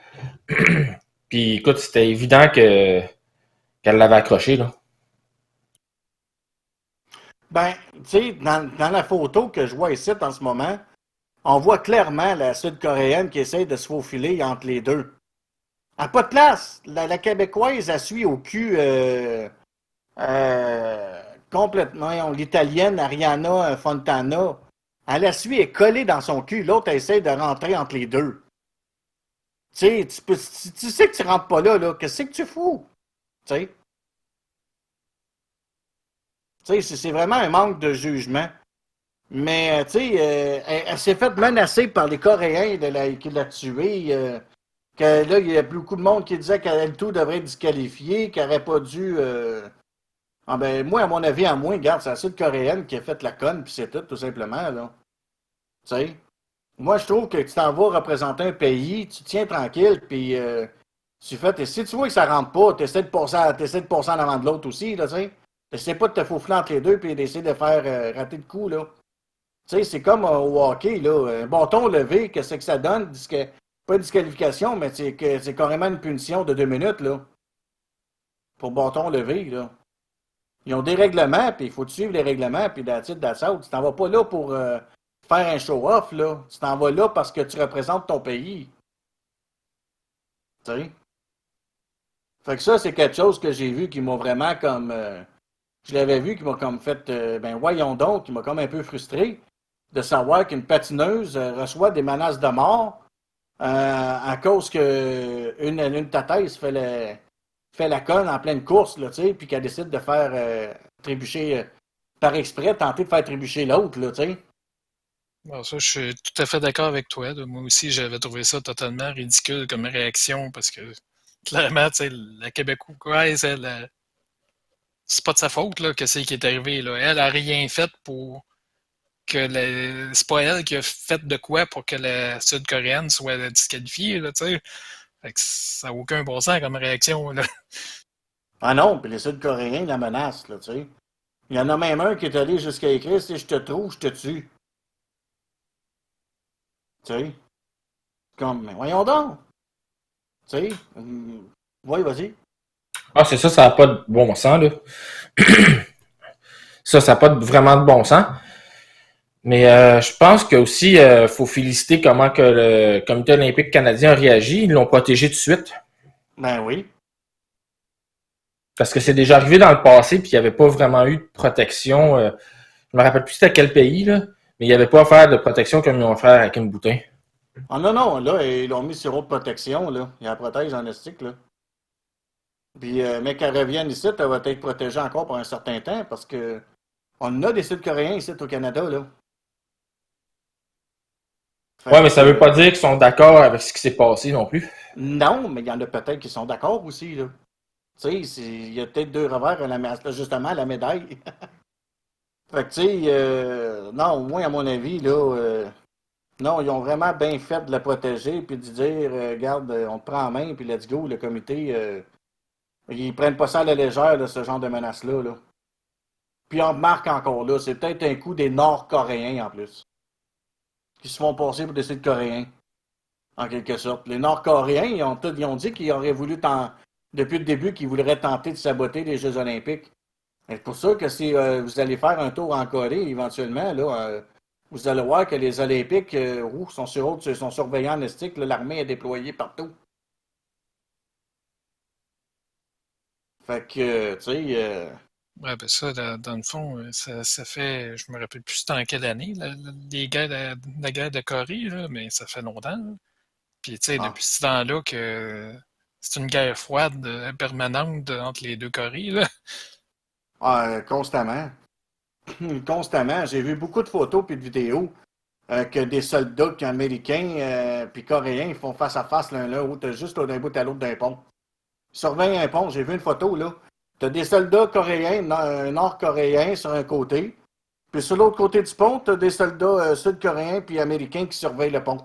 Puis, écoute, c'était évident que qu'elle l'avait accroché, là. Ben, tu sais, dans, la photo que je vois ici en ce moment, on voit clairement la sud-coréenne qui essaie de se faufiler entre les deux. N'a pas de place. La, québécoise, elle suit au cul euh, euh, complètement. L'italienne, Ariana Fontana, elle la suit, est collée dans son cul. L'autre essaie de rentrer entre les deux. Tu sais, tu, sais que tu rentres pas là, là. Qu'est-ce que tu fous? Tu sais? c'est vraiment un manque de jugement. Mais, euh, tu sais, euh, elle, s'est faite menacer par les Coréens de la, qui l'a tuée. Euh, là, il y a beaucoup de monde qui disait qu'elle tout devrait être disqualifié, qu'elle n'aurait pas dû. Ah ben, moi, à mon avis, à moins, regarde, c'est la sud-coréenne qui a fait la conne, puis c'est tout, tout simplement, là. Tu sais? Moi, je trouve que tu t'en vas représenter un pays, tu tiens tranquille, puis tu fais. Si tu vois que ça rentre pas, tu essaies de passer, de en avant de l'autre aussi, là, tu sais? Essaie pas de te faufler entre les deux puis d'essayer de faire euh, rater le coup, là. Tu sais, c'est comme euh, au hockey, là. Un bâton levé, qu'est-ce que ça donne? Pas une disqualification, mais c'est carrément une punition de deux minutes, là. Pour bâton levé, là. Ils ont des règlements, puis il faut suivre les règlements, puis d'attitude d'assaut. Tu t'en vas pas là pour euh, faire un show-off, là. Tu t'en vas là parce que tu représentes ton pays. Tu sais? Fait que ça, c'est quelque chose que j'ai vu qui m'a vraiment comme je l'avais vu qui m'a comme fait, euh, ben voyons donc, qui m'a comme un peu frustré de savoir qu'une patineuse euh, reçoit des menaces de mort euh, à cause que une, une fait, fait la conne en pleine course, là, puis qu'elle décide de faire trébucher par exprès, tenter de faire trébucher l'autre, là, tu sais. Bon, ça, je suis tout à fait d'accord avec toi. Moi aussi, j'avais trouvé ça totalement ridicule comme réaction parce que clairement, la Québécoise, elle, c'est pas de sa faute là, que c'est qui est arrivé. Là. Elle a rien fait pour que le... c'est pas elle qui a fait de quoi pour que la sud-coréenne soit disqualifiée, là, tu sais. Fait que ça n'a aucun bon sens comme réaction, là. Ah non, puis les Sud-Coréens la menacent, là, tu sais. Il y en a même un qui est allé jusqu'à écrire si je te trouve, je te tue. Tu sais. Comme, mais voyons donc. Tu sais. Hum, oui, vas-y. Ah, c'est ça, ça n'a pas de bon sens, là. ça, ça n'a pas vraiment de bon sens. Mais euh, je pense que aussi, euh, faut féliciter comment que le Comité olympique canadien a réagi. Ils l'ont protégé tout de suite. Ben oui. Parce que c'est déjà arrivé dans le passé, puis il n'y avait pas vraiment eu de protection. Euh, je me rappelle plus c'était quel pays, là, mais il n'y avait pas offert de protection comme ils ont offert à Kim Boutin. Ah non, non, là, ils l'ont mis sur autre protection, là. Il y a la protège en estique, là. Puis, euh, mais qu'elle revienne ici, elle va être protégée encore pour un certain temps parce que on a des Sud-Coréens ici au Canada, là. Oui, mais ça veut pas dire qu'ils sont d'accord avec ce qui s'est passé non plus. Non, mais il y en a peut-être qui sont d'accord aussi, là. Tu sais, il y a peut-être deux revers à la, justement à la médaille. fait que, tu sais, euh, non, au moins, à mon avis, là, euh, non, ils ont vraiment bien fait de la protéger puis de dire, euh, regarde, on te prend en main, puis let's go, le comité. ils prennent pas ça à la légère, ce genre de menace-là. Là. Puis on remarque encore là, c'est peut-être un coup des Nord-Coréens en plus. Qui se font passer pour des Sud-Coréens. En quelque sorte. Les Nord-Coréens, ils ont, ils ont dit qu'ils auraient voulu depuis le début qu'ils voudraient tenter de saboter les Jeux olympiques. C'est pour ça que si euh, vous allez faire un tour en Corée, éventuellement, là, euh, vous allez voir que les Olympiques euh, sont, sur, sont surveillants en l'armée est déployée partout. Fait que, tu sais... Ouais, ben ça, dans, le fond, ça, ça, fait, je me rappelle plus dans quelle année, la, les guerres la guerre de Corée, là, mais ça fait longtemps. Puis, tu sais, ah. depuis ce temps-là que c'est une guerre froide euh, permanente entre les deux Corées. Là. Ah, constamment. constamment. J'ai vu beaucoup de photos et de vidéos euh, que des soldats américains et euh, coréens font face à face l'un l'autre, juste d'un bout à l'autre d'un pont. Ils surveillent un pont. J'ai vu une photo, là. Tu as des soldats coréens, nord-coréens sur un côté. Puis sur l'autre côté du pont, tu as des soldats sud-coréens puis américains qui surveillent le pont.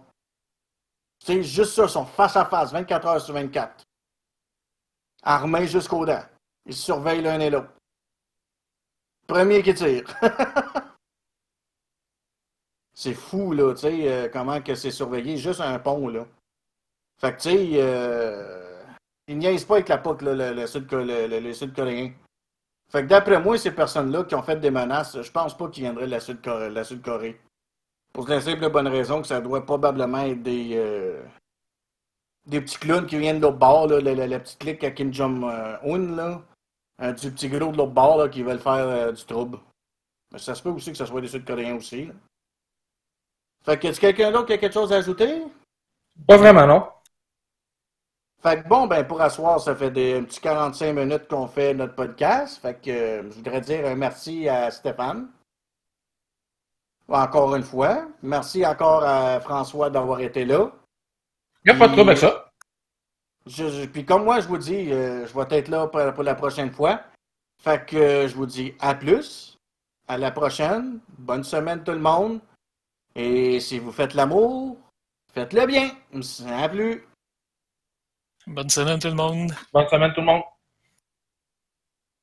C'est juste ça, ils sont face à face, 24 heures sur 24. Armés jusqu'aux dents. Ils surveillent l'un et l'autre. Premier qui tire. c'est fou, là, tu sais, euh, comment que c'est surveillé, juste un pont, là. Fait que, tu sais, euh, ils niaisent pas avec la POC, là, le, le, le, Sud-Coréen. Fait que d'après moi, ces personnes-là qui ont fait des menaces, je pense pas qu'ils viendraient de la Sud-Corée. Pour la simple bonne raison que ça doit probablement être des, euh, des petits clowns qui viennent de l'autre bord, là, la, petite clique à Kim Jong-un, là. Un du petit gros de l'autre bord là, qui veulent faire euh, du trouble. Mais ça se peut aussi que ce soit des Sud-Coréens aussi. Là. Fait que, est-ce quelqu'un d'autre qui a quelque chose à ajouter? Pas vraiment, non. Fait que bon, ben pour asseoir, ça fait des petits 45 minutes qu'on fait notre podcast. Fait que euh, je voudrais dire un merci à Stéphane. Encore une fois. Merci encore à François d'avoir été là. Il n'y a pas de trouble avec ça. puis comme moi, je vous dis, euh, je vais être là pour, la prochaine fois. Fait que euh, je vous dis à plus. À la prochaine. Bonne semaine tout le monde. Et si vous faites l'amour, faites-le bien. À plus. Bonne semaine tout le monde. Bonne semaine tout le monde.